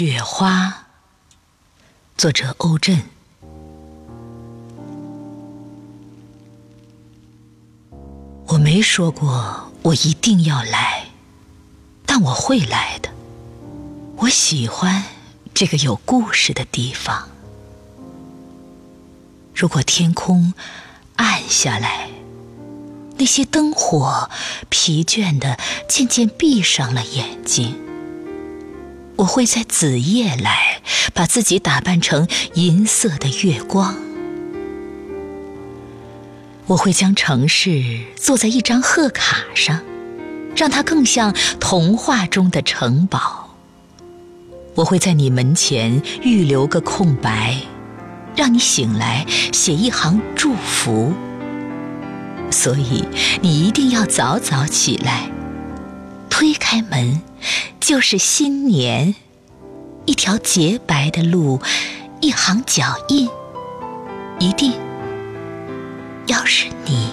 雪花，作者欧震。我没说过我一定要来，但我会来的。我喜欢这个有故事的地方。如果天空暗下来，那些灯火疲倦的渐渐闭上了眼睛。我会在子夜来，把自己打扮成银色的月光。我会将城市做在一张贺卡上，让它更像童话中的城堡。我会在你门前预留个空白，让你醒来写一行祝福。所以你一定要早早起来，推开门。就是新年，一条洁白的路，一行脚印，一定要是你。